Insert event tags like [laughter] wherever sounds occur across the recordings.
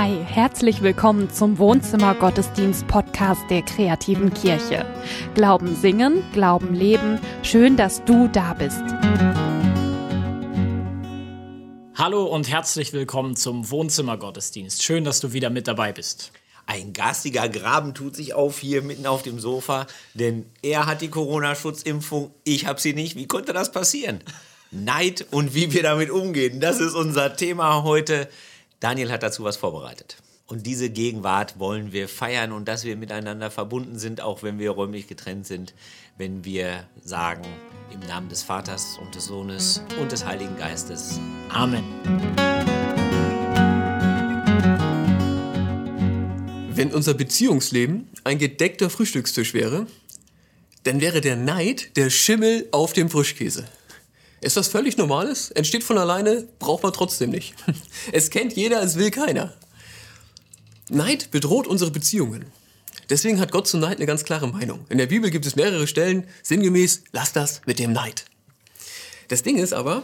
Hi, herzlich willkommen zum Wohnzimmer Gottesdienst Podcast der kreativen Kirche. Glauben singen, Glauben leben. Schön, dass du da bist. Hallo und herzlich willkommen zum Wohnzimmer Gottesdienst. Schön, dass du wieder mit dabei bist. Ein garstiger Graben tut sich auf hier mitten auf dem Sofa, denn er hat die Corona-Schutzimpfung, ich habe sie nicht. Wie konnte das passieren? Neid und wie wir damit umgehen, das ist unser Thema heute. Daniel hat dazu was vorbereitet. Und diese Gegenwart wollen wir feiern und dass wir miteinander verbunden sind, auch wenn wir räumlich getrennt sind, wenn wir sagen, im Namen des Vaters und des Sohnes und des Heiligen Geistes. Amen. Wenn unser Beziehungsleben ein gedeckter Frühstückstisch wäre, dann wäre der Neid der Schimmel auf dem Frischkäse. Ist das völlig Normales? Entsteht von alleine, braucht man trotzdem nicht. [laughs] Es kennt jeder, es will keiner. Neid bedroht unsere Beziehungen. Deswegen hat Gott zu Neid eine ganz klare Meinung. In der Bibel gibt es mehrere Stellen, sinngemäß, lass das mit dem Neid. Das Ding ist aber,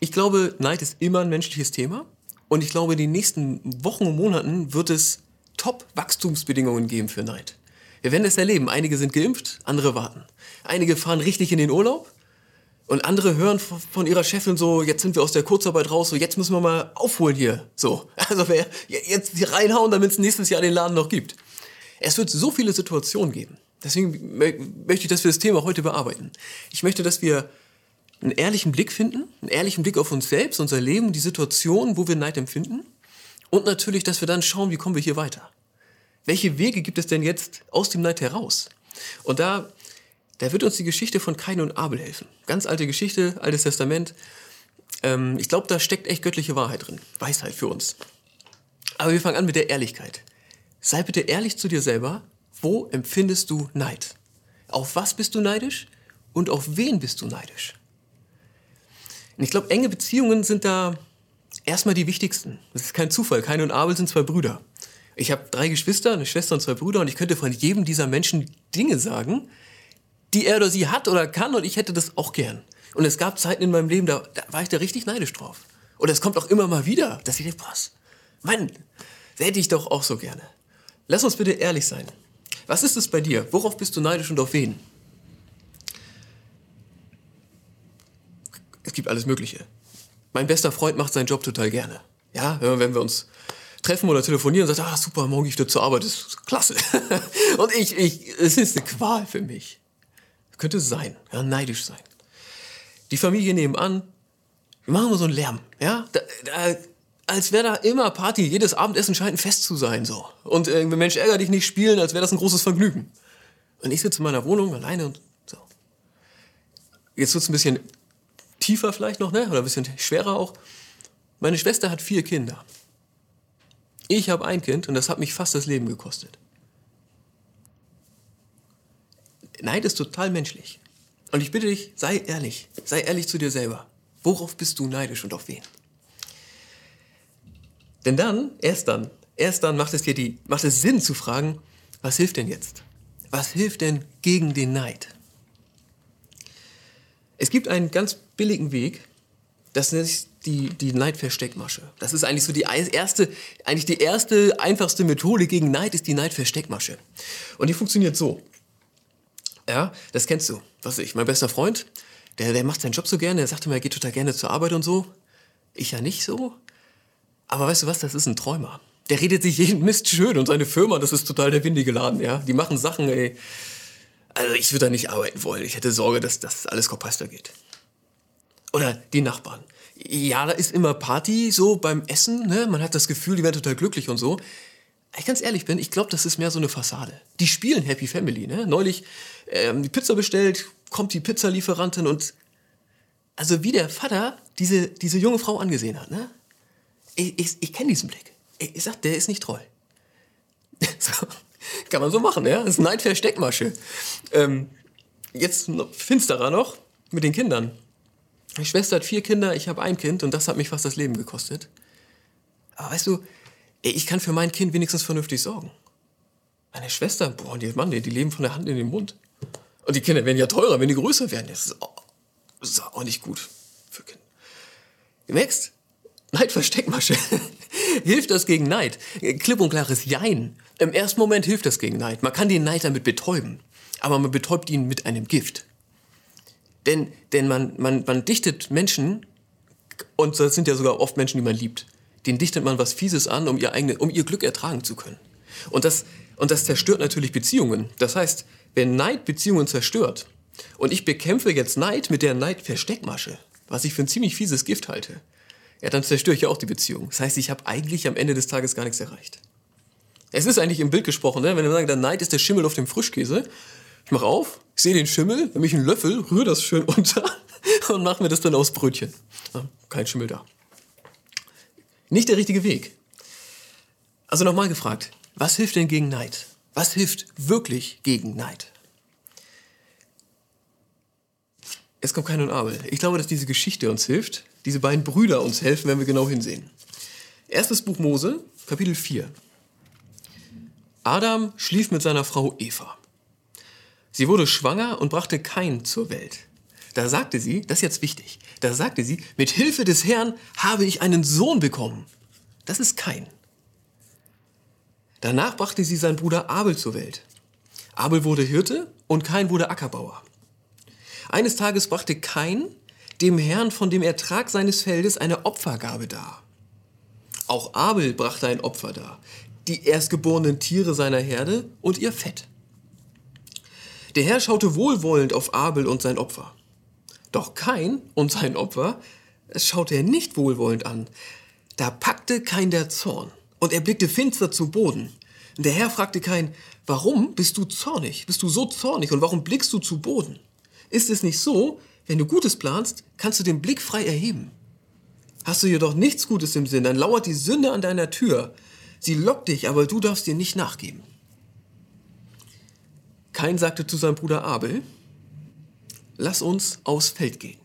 ich glaube, Neid ist immer ein menschliches Thema. Und ich glaube, in den nächsten Wochen und Monaten wird es Top-Wachstumsbedingungen geben für Neid. Wir werden es erleben. Einige sind geimpft, andere warten. Einige fahren richtig in den Urlaub und andere hören von ihrer Chefin so, jetzt sind wir aus der Kurzarbeit raus, so jetzt müssen wir mal aufholen hier. So, [laughs] also wer jetzt reinhauen, damit es nächstes Jahr den Laden noch gibt. Es wird so viele Situationen geben. Deswegen möchte ich, dass wir das Thema heute bearbeiten. Ich möchte, dass wir einen ehrlichen Blick finden, einen ehrlichen Blick auf uns selbst, unser Leben, die Situation, wo wir Neid empfinden. Und natürlich, dass wir dann schauen, wie kommen wir hier weiter. Welche Wege gibt es denn jetzt aus dem Neid heraus? Und da da wird uns die Geschichte von Kain und Abel helfen. Ganz alte Geschichte, altes Testament. Ähm, ich glaube, da steckt echt göttliche Wahrheit drin. Weisheit für uns. Aber wir fangen an mit der Ehrlichkeit. Sei bitte ehrlich zu dir selber. Wo empfindest du Neid? Auf was bist du neidisch? Und auf wen bist du neidisch? Und ich glaube, enge Beziehungen sind da erstmal die wichtigsten. Das ist kein Zufall. Kain und Abel sind zwei Brüder. Ich habe drei Geschwister, eine Schwester und zwei Brüder und ich könnte von jedem dieser Menschen Dinge sagen, die er oder sie hat oder kann und ich hätte das auch gern. Und es gab Zeiten in meinem Leben, da, da war ich da richtig neidisch drauf. Und es kommt auch immer mal wieder, dass ich denke, was, Mann, das hätte ich doch auch so gerne. Lass uns bitte ehrlich sein. Was ist es bei dir? Worauf bist du neidisch und auf wen? Es gibt alles Mögliche. Mein bester Freund macht seinen Job total gerne. Ja, wenn wir uns treffen oder telefonieren und sagt, ah super, morgen gehe ich wieder zur Arbeit, das ist klasse. [laughs] und ich, ich, es ist eine Qual für mich. Könnte sein, ja, neidisch sein. Die Familie nebenan, wir machen mal so einen Lärm, ja, da, da, als wäre da immer Party, jedes Abendessen scheint ein Fest zu sein, so. Und äh, Mensch, ärger dich nicht spielen, als wäre das ein großes Vergnügen. Und ich sitze in meiner Wohnung alleine und so. Jetzt wird's ein bisschen tiefer vielleicht noch, ne, oder ein bisschen schwerer auch. Meine Schwester hat vier Kinder. Ich habe ein Kind und das hat mich fast das Leben gekostet. Neid ist total menschlich. Und ich bitte dich, sei ehrlich. Sei ehrlich zu dir selber. Worauf bist du neidisch und auf wen? Denn dann, erst dann, erst dann macht es dir die, macht es Sinn zu fragen, was hilft denn jetzt? Was hilft denn gegen den Neid? Es gibt einen ganz billigen Weg, das nennt sich die, die Neidversteckmasche. Das ist eigentlich so die erste, eigentlich die erste, einfachste Methode gegen Neid ist die Neidversteckmasche. Und die funktioniert so. Ja, das kennst du. Was ich, mein bester Freund, der, der macht seinen Job so gerne, der sagt immer, er geht total gerne zur Arbeit und so. Ich ja nicht so. Aber weißt du was, das ist ein Träumer. Der redet sich jeden Mist schön und seine Firma, das ist total der windige Laden, ja. Die machen Sachen, ey. Also ich würde da nicht arbeiten wollen. Ich hätte Sorge, dass das alles Kopfheister geht. Oder die Nachbarn. Ja, da ist immer Party, so beim Essen, ne? Man hat das Gefühl, die werden total glücklich und so ich ganz ehrlich bin, ich glaube, das ist mehr so eine Fassade. Die spielen Happy Family, ne? Neulich ähm, die Pizza bestellt, kommt die Pizzalieferantin und also wie der Vater diese, diese junge Frau angesehen hat, ne? Ich, ich, ich kenne diesen Blick. Ich, ich sag, der ist nicht treu. [laughs] so, kann man so machen, ja? Das ist Neidversteckmasche. Ähm, jetzt noch finsterer noch mit den Kindern. Meine Schwester hat vier Kinder, ich habe ein Kind und das hat mich fast das Leben gekostet. Aber weißt du, ich kann für mein Kind wenigstens vernünftig sorgen. Meine Schwester, boah, die, Mann, die, die leben von der Hand in den Mund. Und die Kinder werden ja teurer, wenn die größer werden. Das ist auch, das ist auch nicht gut für Kinder. Merkst, Neidversteckmasche. [laughs] hilft das gegen Neid? Klipp und klares Jein. Im ersten Moment hilft das gegen Neid. Man kann den Neid damit betäuben. Aber man betäubt ihn mit einem Gift. Denn, denn man, man, man dichtet Menschen, und das sind ja sogar oft Menschen, die man liebt, denen dichtet man was Fieses an, um ihr, eigene, um ihr Glück ertragen zu können. Und das, und das zerstört natürlich Beziehungen. Das heißt, wenn Neid Beziehungen zerstört, und ich bekämpfe jetzt Neid mit der Neid-Versteckmasche, was ich für ein ziemlich fieses Gift halte, ja, dann zerstöre ich ja auch die Beziehung. Das heißt, ich habe eigentlich am Ende des Tages gar nichts erreicht. Es ist eigentlich im Bild gesprochen, ne? wenn wir sagen, der Neid ist der Schimmel auf dem Frischkäse. Ich mache auf, ich sehe den Schimmel, nehme ich einen Löffel, rühre das schön [laughs] unter und mache mir das dann aus Brötchen. Ja, kein Schimmel da. Nicht der richtige Weg. Also nochmal gefragt, was hilft denn gegen Neid? Was hilft wirklich gegen Neid? Es kommt kein und Abel. Ich glaube, dass diese Geschichte uns hilft, diese beiden Brüder uns helfen, wenn wir genau hinsehen. Erstes Buch Mose, Kapitel 4. Adam schlief mit seiner Frau Eva. Sie wurde schwanger und brachte Kain zur Welt. Da sagte sie, das ist jetzt wichtig, da sagte sie, mit Hilfe des Herrn habe ich einen Sohn bekommen. Das ist Kain. Danach brachte sie seinen Bruder Abel zur Welt. Abel wurde Hirte und Kain wurde Ackerbauer. Eines Tages brachte Kain dem Herrn von dem Ertrag seines Feldes eine Opfergabe dar. Auch Abel brachte ein Opfer dar, die erstgeborenen Tiere seiner Herde und ihr Fett. Der Herr schaute wohlwollend auf Abel und sein Opfer. Doch Kain und sein Opfer schaute er nicht wohlwollend an. Da packte Kain der Zorn und er blickte finster zu Boden. Der Herr fragte Kain, warum bist du zornig? Bist du so zornig und warum blickst du zu Boden? Ist es nicht so, wenn du Gutes planst, kannst du den Blick frei erheben? Hast du jedoch nichts Gutes im Sinn, dann lauert die Sünde an deiner Tür. Sie lockt dich, aber du darfst ihr nicht nachgeben. Kain sagte zu seinem Bruder Abel, lass uns aufs Feld gehen.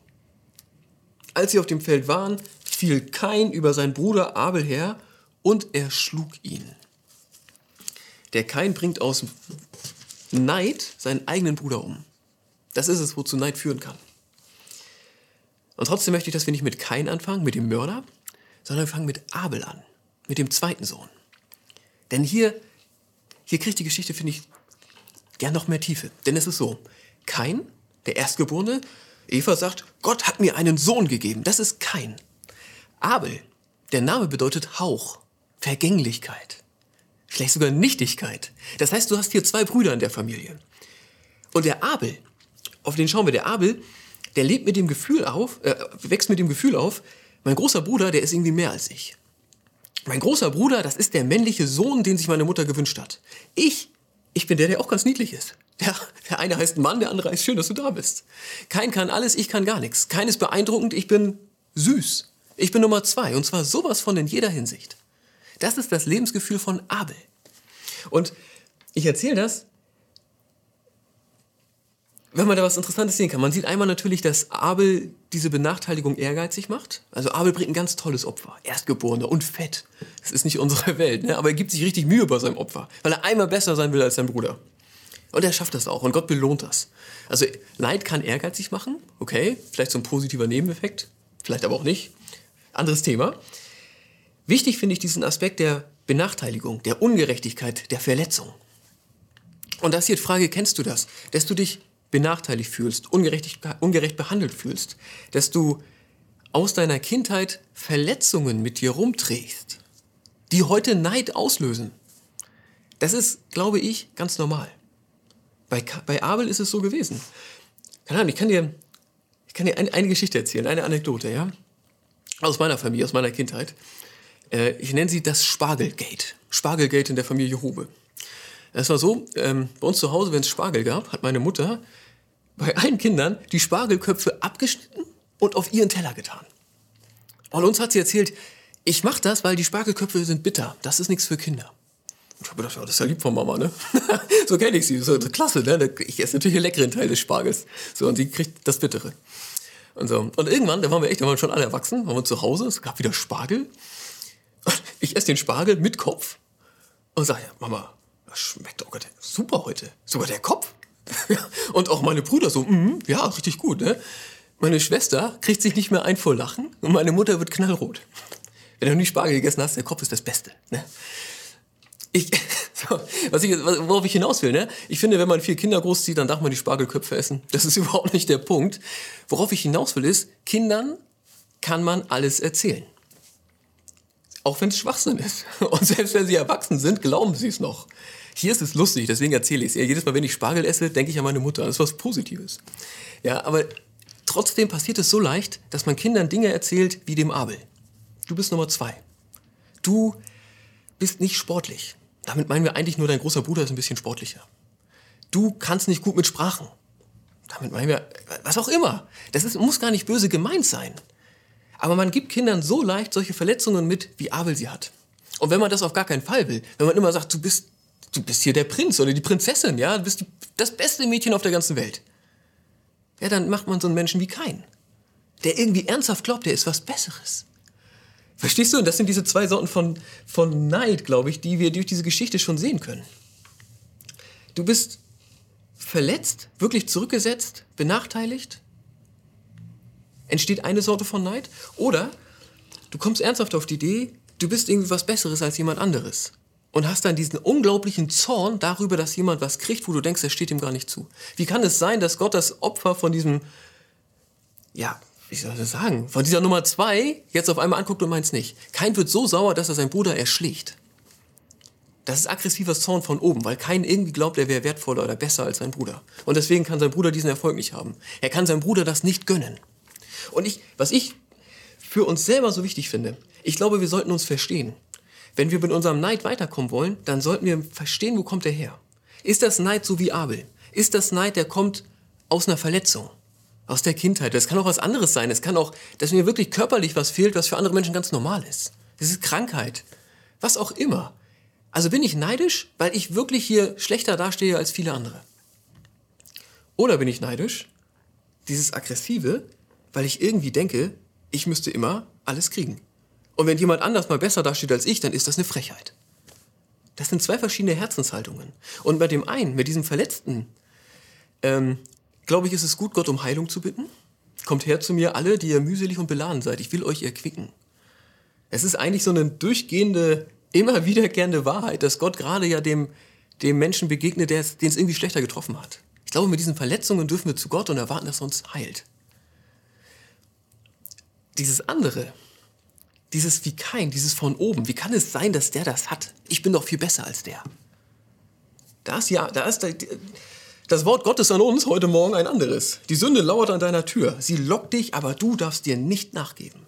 Als sie auf dem Feld waren, fiel Kain über seinen Bruder Abel her und er schlug ihn. Der Kain bringt aus Neid seinen eigenen Bruder um. Das ist es, wozu Neid führen kann. Und trotzdem möchte ich, dass wir nicht mit Kain anfangen, mit dem Mörder, sondern wir fangen mit Abel an, mit dem zweiten Sohn. Denn hier, hier kriegt die Geschichte, finde ich, gern noch mehr Tiefe. Denn es ist so, Kain, der Erstgeborene, Eva sagt, Gott hat mir einen Sohn gegeben. Das ist Kain. Abel, der Name bedeutet Hauch, Vergänglichkeit, vielleicht sogar Nichtigkeit. Das heißt, du hast hier zwei Brüder in der Familie. Und der Abel, auf den schauen wir, der Abel, der lebt mit dem Gefühl auf, äh, wächst mit dem Gefühl auf, mein großer Bruder, der ist irgendwie mehr als ich. Mein großer Bruder, das ist der männliche Sohn, den sich meine Mutter gewünscht hat. Ich, ich bin der, der auch ganz niedlich ist. Der, der eine heißt Mann, der andere heißt schön, dass du da bist. Kein kann alles, ich kann gar nichts. Kein ist beeindruckend, ich bin süß. Ich bin Nummer zwei und zwar sowas von in jeder Hinsicht. Das ist das Lebensgefühl von Abel. Und ich erzähle das, wenn man da was Interessantes sehen kann. Man sieht einmal natürlich, dass Abel diese Benachteiligung ehrgeizig macht. Also Abel bringt ein ganz tolles Opfer. Erstgeborener und fett. Das ist nicht unsere [laughs] Welt, ne? aber er gibt sich richtig Mühe bei seinem Opfer, weil er einmal besser sein will als sein Bruder. Und er schafft das auch und Gott belohnt das. Also Neid kann ehrgeizig machen, okay, vielleicht so ein positiver Nebeneffekt, vielleicht aber auch nicht. Anderes Thema. Wichtig finde ich diesen Aspekt der Benachteiligung, der Ungerechtigkeit, der Verletzung. Und da ist hier die Frage, kennst du das? Dass du dich benachteiligt fühlst, ungerecht, ungerecht behandelt fühlst, dass du aus deiner Kindheit Verletzungen mit dir rumträgst, die heute Neid auslösen. Das ist, glaube ich, ganz normal. Bei, bei Abel ist es so gewesen. Keine Ahnung, ich kann dir, ich kann dir eine, eine Geschichte erzählen, eine Anekdote, ja? Aus meiner Familie, aus meiner Kindheit. Äh, ich nenne sie das Spargelgate. Spargelgate in der Familie Hube. Es war so, ähm, bei uns zu Hause, wenn es Spargel gab, hat meine Mutter bei allen Kindern die Spargelköpfe abgeschnitten und auf ihren Teller getan. Und uns hat sie erzählt, ich mache das, weil die Spargelköpfe sind bitter. Das ist nichts für Kinder. Ich habe gedacht, ja, das ist ja lieb von Mama, ne? [laughs] so kenne ich sie. So, klasse, ne? Ich esse natürlich den leckeren Teil des Spargels. So, und sie kriegt das Bittere. Und so. Und irgendwann, da waren wir echt, da waren wir schon alle erwachsen, waren wir zu Hause, es gab wieder Spargel. Ich esse den Spargel mit Kopf und sage, Mama, das schmeckt doch super heute. Sogar der Kopf. [laughs] und auch meine Brüder so, mm, ja, richtig gut. Ne? Meine Schwester kriegt sich nicht mehr ein vor Lachen und meine Mutter wird knallrot. Wenn du nie Spargel gegessen hast, der Kopf ist das Beste. Ne? Ich, [laughs] was ich, worauf ich hinaus will, ne? Ich finde, wenn man vier Kinder großzieht, dann darf man die Spargelköpfe essen. Das ist [laughs] überhaupt nicht der Punkt. Worauf ich hinaus will, ist, Kindern kann man alles erzählen. Auch wenn es Schwachsinn ist. Und selbst wenn sie erwachsen sind, glauben sie es noch. Hier ist es lustig, deswegen erzähle ich es. Jedes Mal, wenn ich Spargel esse, denke ich an meine Mutter. Das ist was Positives. Ja, aber trotzdem passiert es so leicht, dass man Kindern Dinge erzählt wie dem Abel. Du bist Nummer zwei. Du bist nicht sportlich. Damit meinen wir eigentlich nur, dein großer Bruder ist ein bisschen sportlicher. Du kannst nicht gut mit Sprachen. Damit meinen wir, was auch immer. Das ist, muss gar nicht böse gemeint sein. Aber man gibt Kindern so leicht solche Verletzungen mit, wie Abel sie hat. Und wenn man das auf gar keinen Fall will, wenn man immer sagt, du bist, du bist hier der Prinz oder die Prinzessin, ja, du bist das beste Mädchen auf der ganzen Welt, ja, dann macht man so einen Menschen wie keinen. Der irgendwie ernsthaft glaubt, der ist was Besseres. Verstehst du? Und das sind diese zwei Sorten von, von Neid, glaube ich, die wir durch diese Geschichte schon sehen können. Du bist verletzt, wirklich zurückgesetzt, benachteiligt. Entsteht eine Sorte von Neid. Oder du kommst ernsthaft auf die Idee, du bist irgendwie was Besseres als jemand anderes. Und hast dann diesen unglaublichen Zorn darüber, dass jemand was kriegt, wo du denkst, er steht ihm gar nicht zu. Wie kann es sein, dass Gott das Opfer von diesem, ja, wie soll ich das sagen, von dieser Nummer zwei jetzt auf einmal anguckt und meint es nicht. Kein wird so sauer, dass er seinen Bruder erschlägt. Das ist aggressiver Zorn von oben, weil kein irgendwie glaubt, er wäre wertvoller oder besser als sein Bruder. Und deswegen kann sein Bruder diesen Erfolg nicht haben. Er kann seinem Bruder das nicht gönnen. Und ich, was ich für uns selber so wichtig finde, ich glaube, wir sollten uns verstehen. Wenn wir mit unserem Neid weiterkommen wollen, dann sollten wir verstehen, wo kommt er her. Ist das Neid so wie Abel? Ist das Neid, der kommt aus einer Verletzung? Aus der Kindheit. Das kann auch was anderes sein. Es kann auch, dass mir wirklich körperlich was fehlt, was für andere Menschen ganz normal ist. Das ist Krankheit. Was auch immer. Also bin ich neidisch, weil ich wirklich hier schlechter dastehe als viele andere. Oder bin ich neidisch, dieses Aggressive, weil ich irgendwie denke, ich müsste immer alles kriegen. Und wenn jemand anders mal besser dasteht als ich, dann ist das eine Frechheit. Das sind zwei verschiedene Herzenshaltungen. Und bei dem einen, mit diesem Verletzten, ähm, glaube ich, ist es gut, Gott um Heilung zu bitten. Kommt her zu mir alle, die ihr mühselig und beladen seid. Ich will euch erquicken. Es ist eigentlich so eine durchgehende, immer wiederkehrende Wahrheit, dass Gott gerade ja dem, dem Menschen begegnet, den es irgendwie schlechter getroffen hat. Ich glaube, mit diesen Verletzungen dürfen wir zu Gott und erwarten, dass er uns heilt. Dieses andere, dieses wie kein, dieses von oben, wie kann es sein, dass der das hat? Ich bin doch viel besser als der. Da ist ja, da ist das Wort Gottes an uns heute Morgen ein anderes. Die Sünde lauert an deiner Tür. Sie lockt dich, aber du darfst dir nicht nachgeben.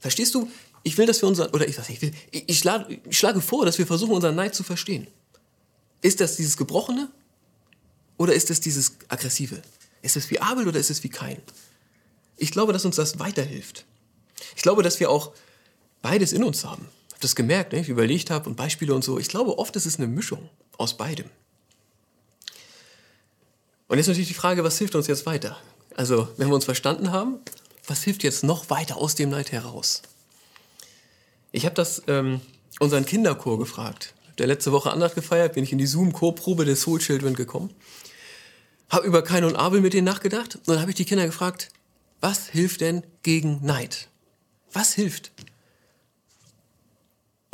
Verstehst du? Ich will, dass wir unseren, oder ich, ich will, ich, schlage, ich schlage vor, dass wir versuchen, unseren Neid zu verstehen. Ist das dieses Gebrochene? Oder ist es dieses Aggressive? Ist es wie Abel oder ist es wie Kain? Ich glaube, dass uns das weiterhilft. Ich glaube, dass wir auch beides in uns haben. Ich habe das gemerkt, ne? ich überlegt habe und Beispiele und so. Ich glaube, oft ist es eine Mischung aus beidem. Und jetzt natürlich die Frage, was hilft uns jetzt weiter? Also, wenn wir uns verstanden haben, was hilft jetzt noch weiter aus dem Neid heraus? Ich habe das ähm, unseren Kinderchor gefragt. Der letzte Woche Andacht gefeiert, bin ich in die Zoom-Chorprobe des Soul Children gekommen. Habe über Kain und Abel mit denen nachgedacht und dann habe ich die Kinder gefragt, was hilft denn gegen Neid? Was hilft?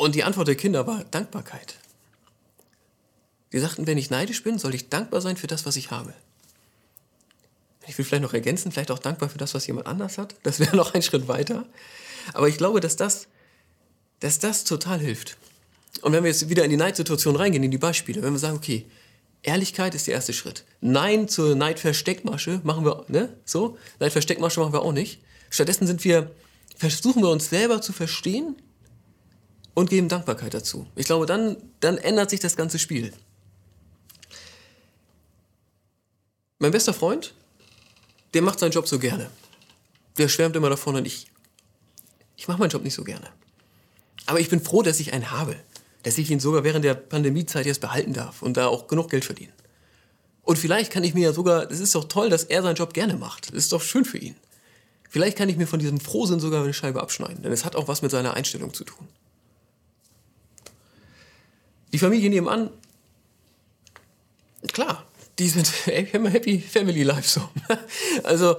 Und die Antwort der Kinder war Dankbarkeit. Die sagten, wenn ich neidisch bin, soll ich dankbar sein für das, was ich habe. Ich will vielleicht noch ergänzen, vielleicht auch dankbar für das, was jemand anders hat. Das wäre [laughs] noch ein Schritt weiter. Aber ich glaube, dass das, dass das total hilft. Und wenn wir jetzt wieder in die Neidsituation reingehen, in die Beispiele, wenn wir sagen, okay, Ehrlichkeit ist der erste Schritt. Nein zur Neidversteckmasche machen wir, ne? So, Neidversteckmasche machen wir auch nicht. Stattdessen sind wir, versuchen wir uns selber zu verstehen und geben Dankbarkeit dazu. Ich glaube, dann, dann ändert sich das ganze Spiel. Mein bester Freund, der macht seinen Job so gerne. Der schwärmt immer davon und ich, ich mache meinen Job nicht so gerne. Aber ich bin froh, dass ich einen habe. Dass ich ihn sogar während der Pandemiezeit jetzt behalten darf und da auch genug Geld verdienen. Und vielleicht kann ich mir ja sogar, es ist doch toll, dass er seinen Job gerne macht. Das ist doch schön für ihn. Vielleicht kann ich mir von diesem Frohsinn sogar eine Scheibe abschneiden, denn es hat auch was mit seiner Einstellung zu tun. Die Familie nebenan, klar, die sind [laughs] happy Family Life so. [laughs] Also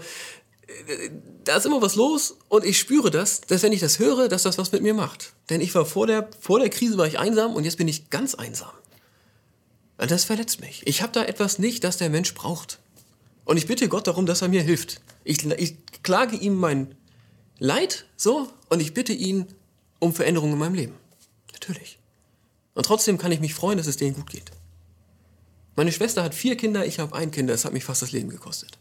da ist immer was los und ich spüre das, dass wenn ich das höre, dass das was mit mir macht. Denn ich war vor der, vor der Krise war ich einsam und jetzt bin ich ganz einsam. Das verletzt mich. Ich habe da etwas nicht, das der Mensch braucht. Und ich bitte Gott darum, dass er mir hilft. Ich, ich klage ihm mein Leid so und ich bitte ihn um Veränderungen in meinem Leben. Natürlich. Und trotzdem kann ich mich freuen, dass es denen gut geht. Meine Schwester hat vier Kinder, ich habe ein Kind, das hat mich fast das Leben gekostet.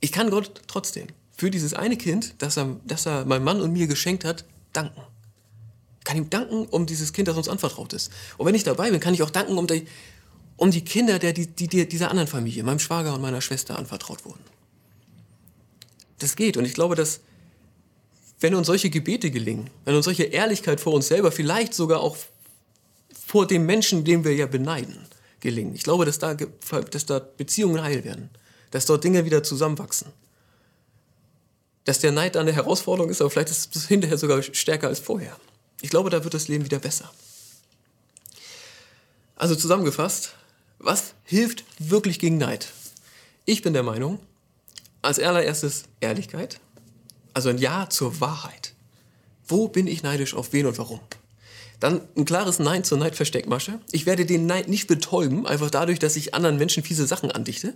Ich kann Gott trotzdem für dieses eine Kind, das er, das er meinem Mann und mir geschenkt hat, danken. Ich kann ihm danken um dieses Kind, das uns anvertraut ist. Und wenn ich dabei bin, kann ich auch danken um die, um die Kinder der, die, die, dieser anderen Familie, meinem Schwager und meiner Schwester anvertraut wurden. Das geht. Und ich glaube, dass wenn uns solche Gebete gelingen, wenn uns solche Ehrlichkeit vor uns selber, vielleicht sogar auch vor dem Menschen, den wir ja beneiden, gelingen. Ich glaube, dass da, dass da Beziehungen heil werden, dass dort Dinge wieder zusammenwachsen. Dass der Neid eine Herausforderung ist, aber vielleicht ist es hinterher sogar stärker als vorher. Ich glaube, da wird das Leben wieder besser. Also zusammengefasst, was hilft wirklich gegen Neid? Ich bin der Meinung, als allererstes Ehrlichkeit, also ein Ja zur Wahrheit. Wo bin ich neidisch auf wen und warum? Dann ein klares Nein zur Neidversteckmasche. Ich werde den Neid nicht betäuben, einfach dadurch, dass ich anderen Menschen fiese Sachen andichte.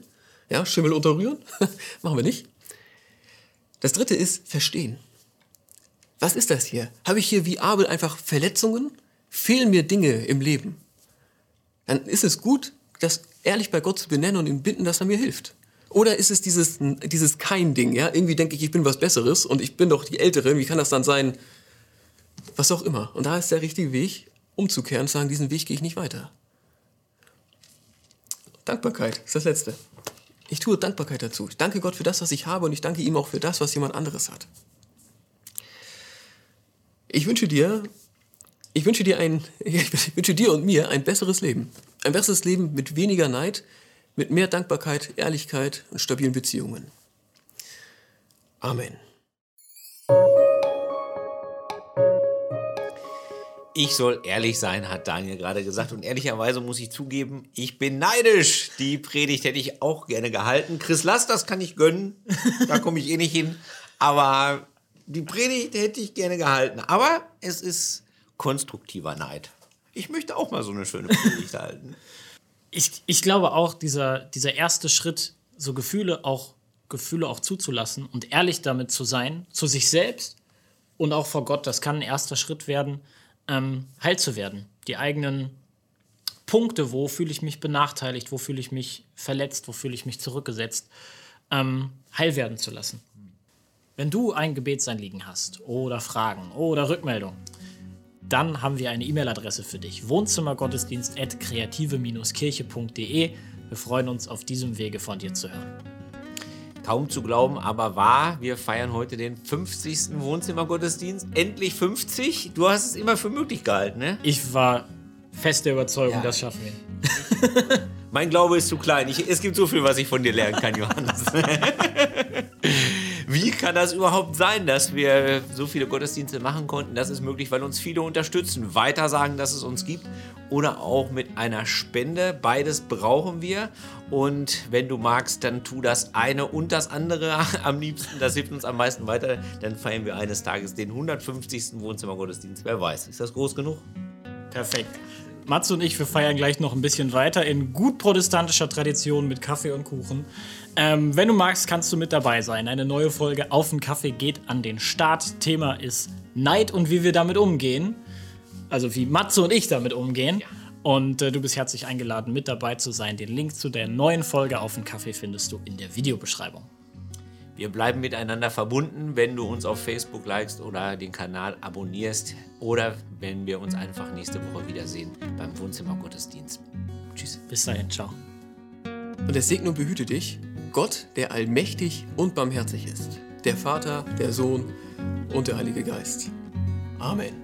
Ja, Schimmel unterrühren? [laughs] Machen wir nicht. Das dritte ist Verstehen. Was ist das hier? Habe ich hier wie Abel einfach Verletzungen? Fehlen mir Dinge im Leben? Dann ist es gut, das ehrlich bei Gott zu benennen und ihn bitten, dass er mir hilft. Oder ist es dieses, dieses Kein-Ding, ja? Irgendwie denke ich, ich bin was Besseres und ich bin doch die Ältere. Wie kann das dann sein? Was auch immer. Und da ist der richtige Weg, umzukehren und zu sagen, diesen Weg gehe ich nicht weiter. Dankbarkeit ist das Letzte. Ich tue Dankbarkeit dazu. Ich danke Gott für das, was ich habe und ich danke ihm auch für das, was jemand anderes hat. Ich wünsche dir, ich wünsche dir ein, [laughs] ich wünsche dir und mir ein besseres Leben. Ein besseres Leben mit weniger Neid, mit mehr Dankbarkeit, Ehrlichkeit und stabilen Beziehungen. Amen. Ich soll ehrlich sein, hat Daniel gerade gesagt. Und ehrlicherweise muss ich zugeben, ich bin neidisch. Die Predigt hätte ich auch gerne gehalten. Chris Lass, das kann ich gönnen. Da komme ich eh nicht hin. Aber die Predigt hätte ich gerne gehalten. Aber es ist konstruktiver Neid. Ich möchte auch mal so eine schöne Predigt halten ich, ich glaube auch, dieser, dieser erste Schritt, so Gefühle auch, Gefühle auch zuzulassen und ehrlich damit zu sein, zu sich selbst und auch vor Gott, das kann ein erster Schritt werden, ähm, heil zu werden. Die eigenen Punkte, wo fühle ich mich benachteiligt, wo fühle ich mich verletzt, wo fühle ich mich zurückgesetzt, ähm, heil werden zu lassen. Wenn du ein Gebetsanliegen hast oder Fragen oder Rückmeldungen, dann haben wir eine E-Mail-Adresse für dich: wohnzimmergottesdienst.kreative-kirche.de. Wir freuen uns auf diesem Wege von dir zu hören. Kaum zu glauben, aber wahr. Wir feiern heute den 50. Wohnzimmergottesdienst. Endlich 50. Du hast es immer für möglich gehalten, ne? Ich war fest der Überzeugung, ja. das schaffen wir. [laughs] mein Glaube ist zu klein. Ich, es gibt so viel, was ich von dir lernen kann, Johannes. [laughs] Kann das überhaupt sein, dass wir so viele Gottesdienste machen konnten? Das ist möglich, weil uns viele unterstützen, weitersagen, dass es uns gibt oder auch mit einer Spende. Beides brauchen wir. Und wenn du magst, dann tu das eine und das andere [laughs] am liebsten. Das hilft uns am meisten weiter. Dann feiern wir eines Tages den 150. Wohnzimmergottesdienst. Wer weiß, ist das groß genug? Perfekt. Mats und ich, wir feiern gleich noch ein bisschen weiter in gut protestantischer Tradition mit Kaffee und Kuchen. Ähm, wenn du magst, kannst du mit dabei sein. Eine neue Folge Auf den Kaffee geht an den Start. Thema ist Neid und wie wir damit umgehen. Also wie Matze und ich damit umgehen. Ja. Und äh, du bist herzlich eingeladen, mit dabei zu sein. Den Link zu der neuen Folge Auf den Kaffee findest du in der Videobeschreibung. Wir bleiben miteinander verbunden, wenn du uns auf Facebook likest oder den Kanal abonnierst oder wenn wir uns einfach nächste Woche wiedersehen beim Wohnzimmergottesdienst. Tschüss. Bis dahin, ciao. Und der Segne behüte dich, Gott, der allmächtig und barmherzig ist, der Vater, der Sohn und der Heilige Geist. Amen.